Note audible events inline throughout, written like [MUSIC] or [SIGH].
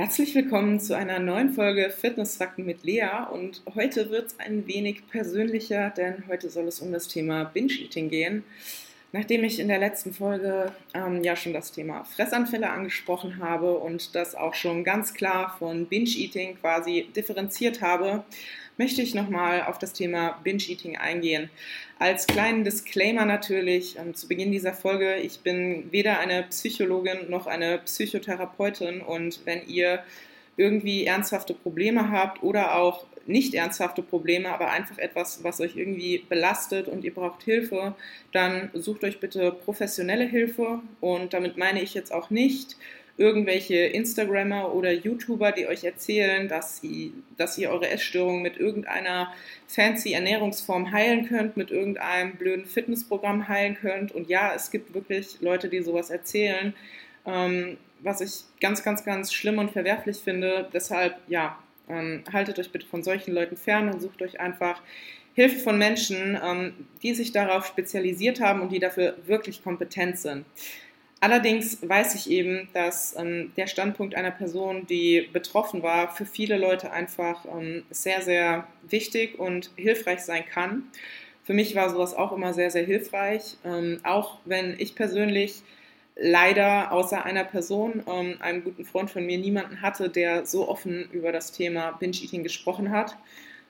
Herzlich willkommen zu einer neuen Folge Fitnessfakten mit Lea und heute wird es ein wenig persönlicher, denn heute soll es um das Thema Binge-Eating gehen. Nachdem ich in der letzten Folge ähm, ja schon das Thema Fressanfälle angesprochen habe und das auch schon ganz klar von Binge-Eating quasi differenziert habe, möchte ich nochmal auf das Thema Binge-Eating eingehen. Als kleinen Disclaimer natürlich ähm, zu Beginn dieser Folge, ich bin weder eine Psychologin noch eine Psychotherapeutin und wenn ihr irgendwie ernsthafte Probleme habt oder auch nicht ernsthafte Probleme, aber einfach etwas, was euch irgendwie belastet und ihr braucht Hilfe, dann sucht euch bitte professionelle Hilfe und damit meine ich jetzt auch nicht, irgendwelche Instagrammer oder YouTuber, die euch erzählen, dass, sie, dass ihr eure Essstörung mit irgendeiner fancy Ernährungsform heilen könnt, mit irgendeinem blöden Fitnessprogramm heilen könnt. Und ja, es gibt wirklich Leute, die sowas erzählen, ähm, was ich ganz, ganz, ganz schlimm und verwerflich finde. Deshalb, ja, ähm, haltet euch bitte von solchen Leuten fern und sucht euch einfach Hilfe von Menschen, ähm, die sich darauf spezialisiert haben und die dafür wirklich kompetent sind. Allerdings weiß ich eben, dass ähm, der Standpunkt einer Person, die betroffen war, für viele Leute einfach ähm, sehr, sehr wichtig und hilfreich sein kann. Für mich war sowas auch immer sehr, sehr hilfreich, ähm, auch wenn ich persönlich leider außer einer Person, ähm, einem guten Freund von mir, niemanden hatte, der so offen über das Thema Binge-Eating gesprochen hat.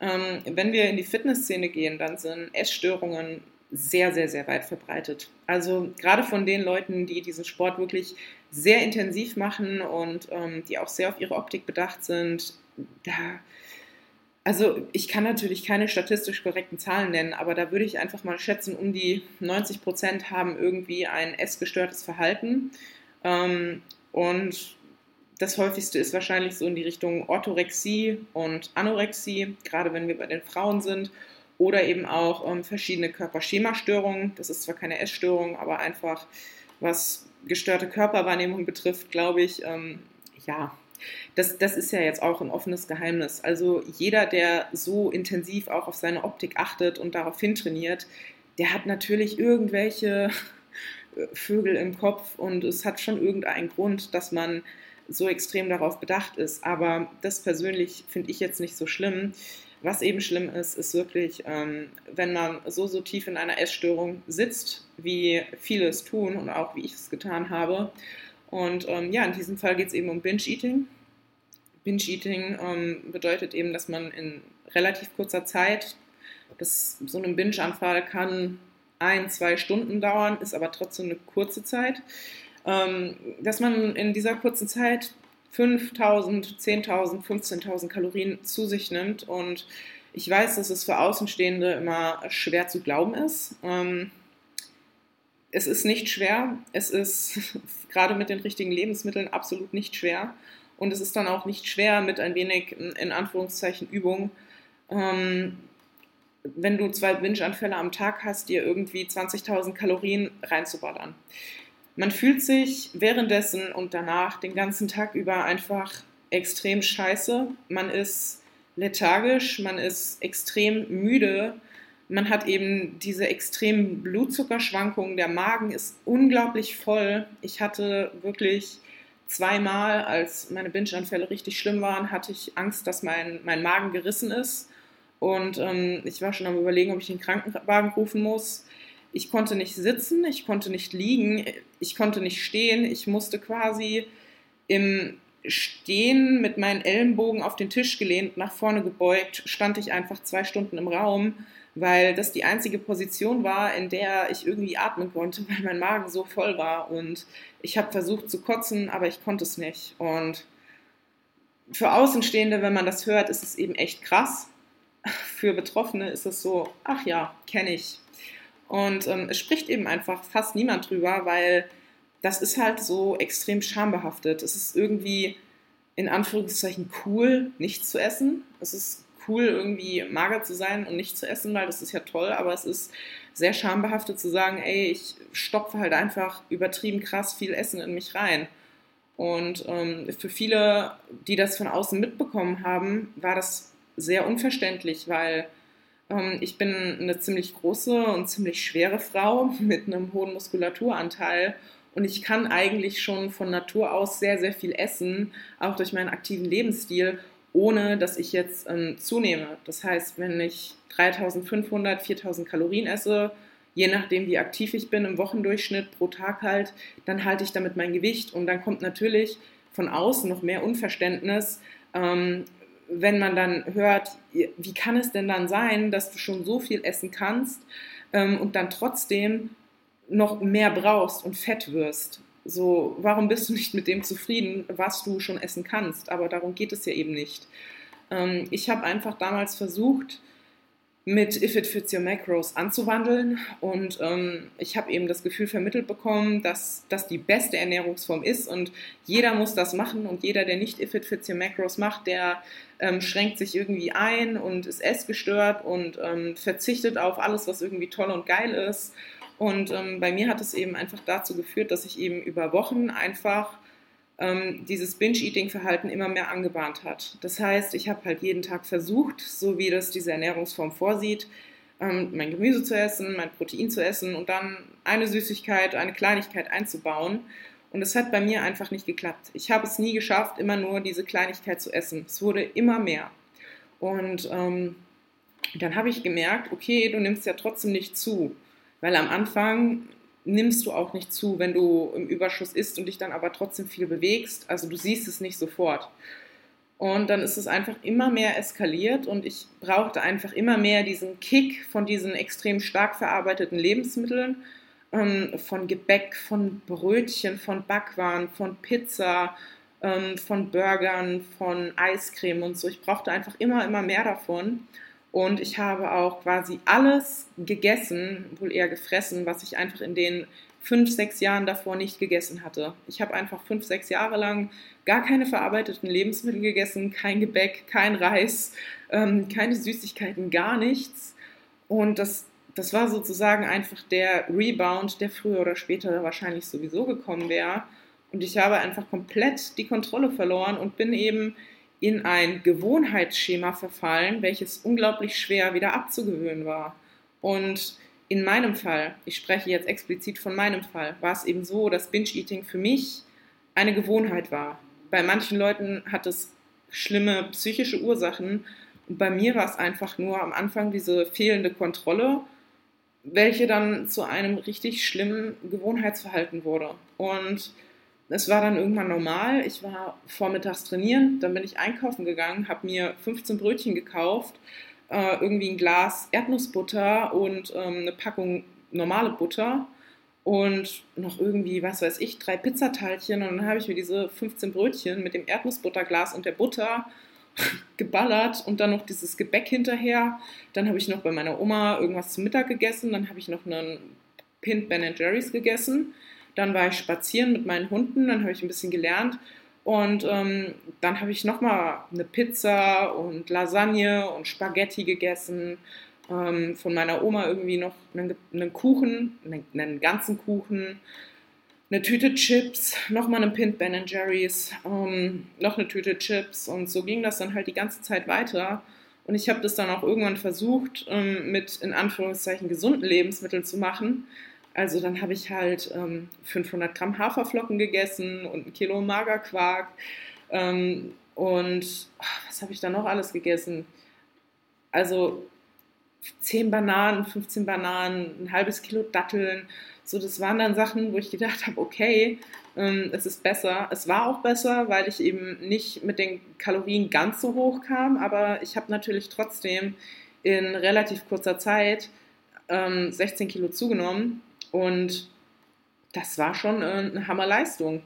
Ähm, wenn wir in die Fitnessszene gehen, dann sind Essstörungen sehr, sehr, sehr weit verbreitet. Also gerade von den Leuten, die diesen Sport wirklich sehr intensiv machen und ähm, die auch sehr auf ihre Optik bedacht sind, da, also ich kann natürlich keine statistisch korrekten Zahlen nennen, aber da würde ich einfach mal schätzen, um die 90 Prozent haben irgendwie ein essgestörtes Verhalten. Ähm, und das häufigste ist wahrscheinlich so in die Richtung Orthorexie und Anorexie, gerade wenn wir bei den Frauen sind oder eben auch ähm, verschiedene Körperschemastörungen. Das ist zwar keine Essstörung, aber einfach was gestörte Körperwahrnehmung betrifft, glaube ich, ähm, ja, das, das ist ja jetzt auch ein offenes Geheimnis. Also jeder, der so intensiv auch auf seine Optik achtet und darauf hintrainiert, der hat natürlich irgendwelche Vögel im Kopf und es hat schon irgendeinen Grund, dass man so extrem darauf bedacht ist. Aber das persönlich finde ich jetzt nicht so schlimm. Was eben schlimm ist, ist wirklich, ähm, wenn man so, so tief in einer Essstörung sitzt, wie viele es tun und auch wie ich es getan habe. Und ähm, ja, in diesem Fall geht es eben um Binge-Eating. Binge-Eating ähm, bedeutet eben, dass man in relativ kurzer Zeit, das, so ein Binge-Anfall kann ein, zwei Stunden dauern, ist aber trotzdem eine kurze Zeit, ähm, dass man in dieser kurzen Zeit 5000, 10.000, 15.000 Kalorien zu sich nimmt. Und ich weiß, dass es für Außenstehende immer schwer zu glauben ist. Ähm, es ist nicht schwer. Es ist [LAUGHS] gerade mit den richtigen Lebensmitteln absolut nicht schwer. Und es ist dann auch nicht schwer mit ein wenig, in Anführungszeichen, Übung. Ähm, wenn du zwei Binge-Anfälle am Tag hast, dir irgendwie 20.000 Kalorien reinzuballern. Man fühlt sich währenddessen und danach den ganzen Tag über einfach extrem scheiße. Man ist lethargisch, man ist extrem müde. Man hat eben diese extremen Blutzuckerschwankungen. Der Magen ist unglaublich voll. Ich hatte wirklich zweimal, als meine Binge-Anfälle richtig schlimm waren, hatte ich Angst, dass mein, mein Magen gerissen ist. Und ähm, ich war schon am Überlegen, ob ich den Krankenwagen rufen muss. Ich konnte nicht sitzen, ich konnte nicht liegen, ich konnte nicht stehen. Ich musste quasi im Stehen mit meinen Ellenbogen auf den Tisch gelehnt, nach vorne gebeugt, stand ich einfach zwei Stunden im Raum, weil das die einzige Position war, in der ich irgendwie atmen konnte, [LAUGHS] weil mein Magen so voll war. Und ich habe versucht zu kotzen, aber ich konnte es nicht. Und für Außenstehende, wenn man das hört, ist es eben echt krass. [LAUGHS] Für Betroffene ist es so, ach ja, kenne ich, und ähm, es spricht eben einfach fast niemand drüber, weil das ist halt so extrem schambehaftet. Es ist irgendwie in Anführungszeichen cool, nichts zu essen. Es ist cool, irgendwie mager zu sein und nicht zu essen, weil das ist ja toll, aber es ist sehr schambehaftet zu sagen, ey, ich stopfe halt einfach übertrieben krass viel Essen in mich rein. Und ähm, für viele, die das von außen mitbekommen haben, war das sehr unverständlich, weil ich bin eine ziemlich große und ziemlich schwere Frau [LAUGHS] mit einem hohen Muskulaturanteil und ich kann eigentlich schon von Natur aus sehr, sehr viel essen, auch durch meinen aktiven Lebensstil, ohne dass ich jetzt ähm, zunehme. Das heißt, wenn ich 3500, 4000 Kalorien esse, je nachdem, wie aktiv ich bin, im Wochendurchschnitt pro Tag halt, dann halte ich damit mein Gewicht. Und dann kommt natürlich von außen noch mehr Unverständnis, ähm, wenn man dann hört, wie kann es denn dann sein, dass du schon so viel essen kannst ähm, und dann trotzdem noch mehr brauchst und fett wirst. So, warum bist du nicht mit dem zufrieden, was du schon essen kannst? Aber darum geht es ja eben nicht. Ähm, ich habe einfach damals versucht, mit If It Fits Your Macros anzuwandeln. Und ähm, ich habe eben das Gefühl vermittelt bekommen, dass das die beste Ernährungsform ist und jeder muss das machen und jeder, der nicht If It Fits Your Macros macht, der ähm, schränkt sich irgendwie ein und ist essgestört und ähm, verzichtet auf alles, was irgendwie toll und geil ist. Und ähm, bei mir hat es eben einfach dazu geführt, dass ich eben über Wochen einfach ähm, dieses Binge-Eating-Verhalten immer mehr angebahnt hat. Das heißt, ich habe halt jeden Tag versucht, so wie das diese Ernährungsform vorsieht, ähm, mein Gemüse zu essen, mein Protein zu essen und dann eine Süßigkeit, eine Kleinigkeit einzubauen. Und es hat bei mir einfach nicht geklappt. Ich habe es nie geschafft, immer nur diese Kleinigkeit zu essen. Es wurde immer mehr. Und ähm, dann habe ich gemerkt, okay, du nimmst ja trotzdem nicht zu. Weil am Anfang nimmst du auch nicht zu, wenn du im Überschuss isst und dich dann aber trotzdem viel bewegst. Also du siehst es nicht sofort. Und dann ist es einfach immer mehr eskaliert und ich brauchte einfach immer mehr diesen Kick von diesen extrem stark verarbeiteten Lebensmitteln, ähm, von Gebäck, von Brötchen, von Backwaren, von Pizza, ähm, von Burgern, von Eiscreme und so. Ich brauchte einfach immer, immer mehr davon. Und ich habe auch quasi alles gegessen, wohl eher gefressen, was ich einfach in den fünf, sechs Jahren davor nicht gegessen hatte. Ich habe einfach fünf, sechs Jahre lang gar keine verarbeiteten Lebensmittel gegessen, kein Gebäck, kein Reis, ähm, keine Süßigkeiten, gar nichts. Und das, das war sozusagen einfach der Rebound, der früher oder später wahrscheinlich sowieso gekommen wäre. Und ich habe einfach komplett die Kontrolle verloren und bin eben in ein Gewohnheitsschema verfallen, welches unglaublich schwer wieder abzugewöhnen war. Und in meinem Fall, ich spreche jetzt explizit von meinem Fall, war es eben so, dass Binge-Eating für mich eine Gewohnheit war. Bei manchen Leuten hat es schlimme psychische Ursachen und bei mir war es einfach nur am Anfang diese fehlende Kontrolle, welche dann zu einem richtig schlimmen Gewohnheitsverhalten wurde. Und es war dann irgendwann normal. Ich war vormittags trainieren, dann bin ich einkaufen gegangen, habe mir 15 Brötchen gekauft, äh, irgendwie ein Glas Erdnussbutter und ähm, eine Packung normale Butter und noch irgendwie, was weiß ich, drei Pizzateilchen. Und dann habe ich mir diese 15 Brötchen mit dem Erdnussbutterglas und der Butter [LAUGHS] geballert und dann noch dieses Gebäck hinterher. Dann habe ich noch bei meiner Oma irgendwas zum Mittag gegessen. Dann habe ich noch einen Pint Ben Jerry's gegessen. Dann war ich spazieren mit meinen Hunden, dann habe ich ein bisschen gelernt. Und ähm, dann habe ich nochmal eine Pizza und Lasagne und Spaghetti gegessen. Ähm, von meiner Oma irgendwie noch einen, einen Kuchen, einen, einen, ganzen Kuchen, eine Tüte Chips, nochmal einen Pint Ben Jerry's, ähm, noch eine Tüte Chips. Und so ging das dann halt die ganze Zeit weiter. Und ich habe das dann auch irgendwann versucht, ähm, mit in Anführungszeichen gesunden Lebensmitteln zu machen. Also dann habe ich halt ähm, 500 Gramm Haferflocken gegessen und ein Kilo Magerquark. Ähm, und ach, was habe ich da noch alles gegessen? Also 10 Bananen, 15 Bananen, ein halbes Kilo Datteln. So, das waren dann Sachen, wo ich gedacht habe, okay, ähm, es ist besser. Es war auch besser, weil ich eben nicht mit den Kalorien ganz so hoch kam, aber ich habe natürlich trotzdem in relativ kurzer Zeit ähm, 16 Kilo zugenommen und das war schon äh, eine Hammerleistung.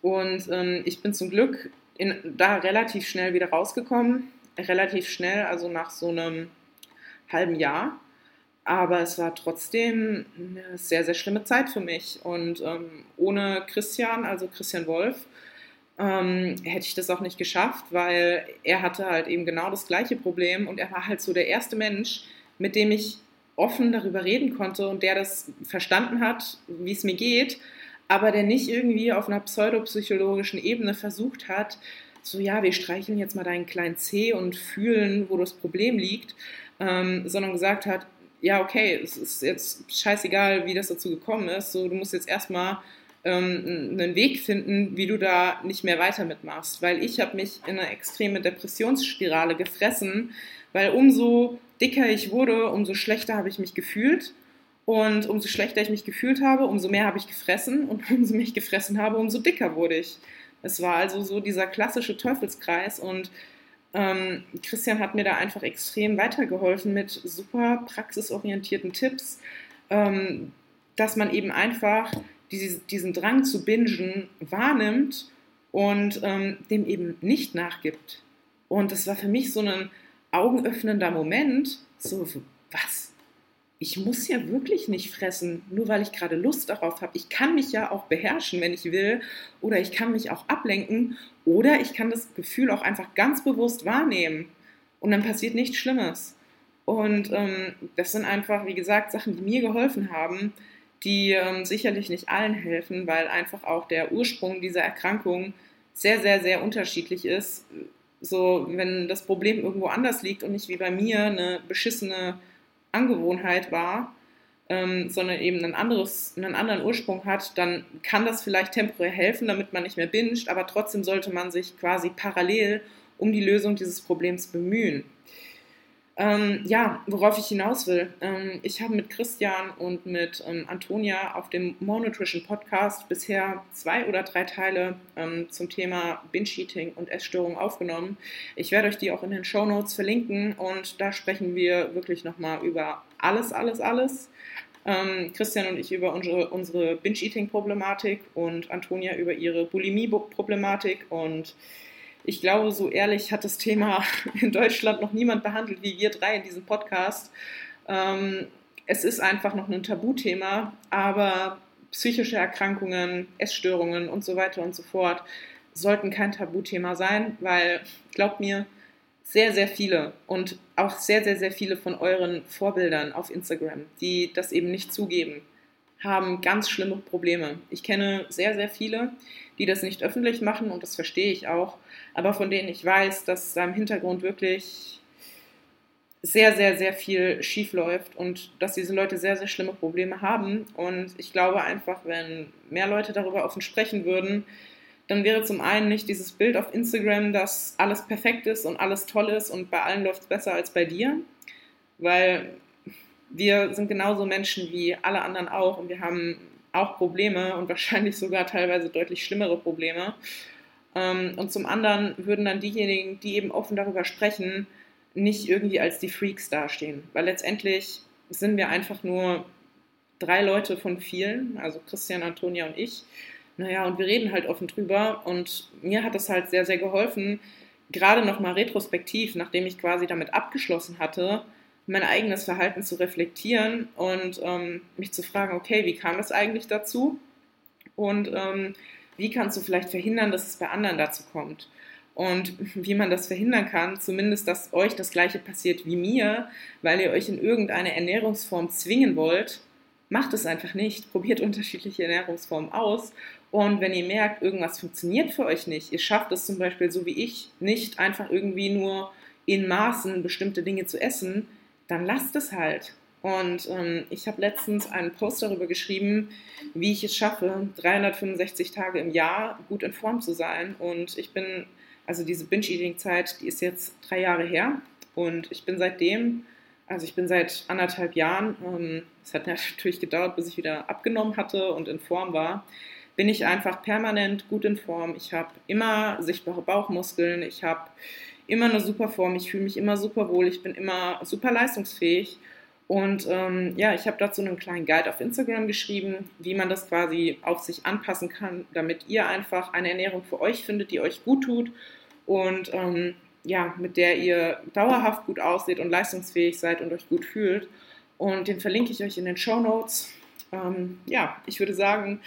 Und ähm, ich bin zum Glück in, da relativ schnell wieder rausgekommen. Relativ schnell, also nach so einem halben Jahr. Aber es war trotzdem eine sehr, sehr schlimme Zeit für mich. Und ähm, ohne Christian, also Christian Wolf, ähm, hätte ich das auch nicht geschafft, weil er hatte halt eben genau das gleiche Problem und er war halt so der erste Mensch, mit dem ich offen darüber reden konnte und der das verstanden hat, wie es mir geht, aber der nicht irgendwie auf einer pseudopsychologischen Ebene versucht hat, so ja, wir streicheln jetzt mal deinen kleinen C und fühlen, wo das Problem liegt, ähm, sondern gesagt hat, ja, okay, es ist jetzt scheißegal, wie das dazu gekommen ist, so, du musst jetzt erstmal ähm, einen Weg finden, wie du da nicht mehr weiter mitmachst. Weil ich habe mich in eine extreme Depressionsspirale gefressen, weil umso dicker ich wurde, umso schlechter habe ich mich gefühlt. Und umso schlechter ich mich gefühlt habe, umso mehr habe ich gefressen. Und [LAUGHS] umso mehr ich gefressen habe, umso dicker wurde ich. Es war also so dieser klassische Teufelskreis. Und ähm, Christian hat mir da einfach extrem weitergeholfen mit super praxisorientierten Tipps, ähm, dass man eben einfach diesen Drang zu bingen wahrnimmt und ähm, dem eben nicht nachgibt. Und das war für mich so ein augenöffnender Moment, so, was? Ich muss ja wirklich nicht fressen, nur weil ich gerade Lust darauf habe. Ich kann mich ja auch beherrschen, wenn ich will, oder ich kann mich auch ablenken, oder ich kann das Gefühl auch einfach ganz bewusst wahrnehmen. Und dann passiert nichts Schlimmes. Und ähm, das sind einfach, wie gesagt, Sachen, die mir geholfen haben, die ähm, sicherlich nicht allen helfen, weil einfach auch der Ursprung dieser Erkrankung sehr, sehr, sehr unterschiedlich ist. So, wenn das Problem irgendwo anders liegt und nicht wie bei mir eine beschissene Angewohnheit war, ähm, sondern eben ein anderes, einen anderen Ursprung hat, dann kann das vielleicht temporär helfen, damit man nicht mehr binscht, aber trotzdem sollte man sich quasi parallel um die Lösung dieses Problems bemühen. Ähm, ja, worauf ich hinaus will. Ähm, ich habe mit Christian und mit ähm, Antonia auf dem More Nutrition Podcast bisher zwei oder drei Teile ähm, zum Thema Binge-Eating und Essstörungen aufgenommen. Ich werde euch die auch in den Show Notes verlinken und da sprechen wir wirklich nochmal über alles, alles, alles. Ähm, Christian und ich über unsere, unsere Binge-Eating-Problematik und Antonia über ihre Bulimie-Problematik und ich glaube, so ehrlich hat das Thema [LAUGHS] in Deutschland noch niemand behandelt wie wir drei in diesem Podcast. Ähm, es ist einfach noch ein Tabuthema, aber psychische Erkrankungen, Essstörungen und so weiter und so fort sollten kein Tabuthema sein, weil, glaubt mir, sehr, sehr viele und auch sehr, sehr, sehr viele von euren Vorbildern auf Instagram, die das eben nicht zugeben, haben ganz schlimme Probleme. Ich kenne sehr, sehr viele, die das nicht öffentlich machen und das verstehe ich auch, aber von denen ich weiß, dass da im Hintergrund wirklich sehr, sehr, sehr viel schief läuft und dass diese Leute sehr, sehr schlimme Probleme haben. Und ich glaube einfach, wenn mehr Leute darüber offen sprechen würden, dann wäre zum einen nicht dieses Bild auf Instagram, dass alles perfekt ist und alles toll ist und bei allen läuft es besser als bei dir, weil wir sind genauso Menschen wie alle anderen auch und wir haben auch Probleme und [LAUGHS] wahrscheinlich sogar teilweise deutlich schlimmere Probleme. Ähm, und zum anderen würden dann diejenigen, die eben offen darüber sprechen, nicht irgendwie als die Freaks dastehen. Weil letztendlich sind wir einfach nur drei Leute von vielen, also Christian, Antonia und ich. Naja, und wir reden halt offen drüber. Und mir hat das halt sehr, sehr geholfen, gerade nochmal retrospektiv, nachdem ich quasi damit abgeschlossen hatte, mein eigenes Verhalten zu reflektieren und ähm, mich zu fragen, okay, wie kam es eigentlich dazu? Und ähm, wie kannst du vielleicht verhindern, dass es bei anderen dazu kommt? Und [LAUGHS] wie man das verhindern kann, zumindest, dass euch das gleiche passiert wie mir, weil ihr euch in irgendeine Ernährungsform zwingen wollt, macht es einfach nicht. Probiert [LAUGHS] unterschiedliche Ernährungsformen aus. Und wenn ihr merkt, irgendwas funktioniert für euch nicht, ihr schafft es zum Beispiel so wie ich, nicht einfach irgendwie nur in Maßen bestimmte Dinge zu essen, dann lasst es halt. Und ähm, ich habe letztens einen Post darüber geschrieben, wie ich es schaffe, 365 Tage im Jahr gut in Form zu sein. Und ich bin, also diese Binge-Eating-Zeit, die ist jetzt drei Jahre her. Und ich bin seitdem, also ich bin seit anderthalb Jahren, ähm, es ähm, hat [LAUGHS] natürlich gedauert, bis ich wieder abgenommen hatte und in Form war, bin ich einfach permanent gut in Form. Ich habe immer sichtbare Bauchmuskeln, ich habe immer eine super Form, ich fühle mich immer super wohl, ich bin immer super leistungsfähig. Und ähm, ja, ich habe dazu einen kleinen Guide auf Instagram geschrieben, wie man das quasi auf sich anpassen kann, damit ihr einfach eine Ernährung für euch findet, die euch gut tut und ähm, ja, mit der ihr dauerhaft gut aussieht und leistungsfähig seid und euch gut fühlt. Und den verlinke ich euch in den Show Notes. Ähm, ja, ich würde sagen,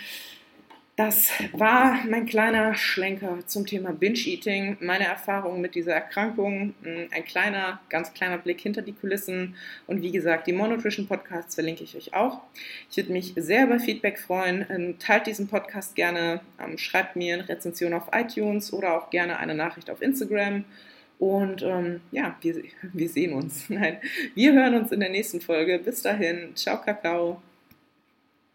das war mein kleiner Schlenker zum Thema Binge-Eating, meine Erfahrungen mit dieser Erkrankung, hm, ein kleiner, ganz kleiner Blick hinter die Kulissen und wie gesagt, die Monutrition Podcasts verlinke ich euch auch. Ich würde mich sehr über Feedback freuen. Ähm, teilt diesen Podcast gerne, ähm, schreibt mir eine Rezension auf iTunes oder auch gerne eine Nachricht auf Instagram. Und ähm, ja, wir, wir sehen uns. [LAUGHS] Nein, wir hören uns in der nächsten Folge. Bis dahin, ciao, Kakao.